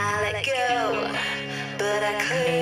I let go, but I cling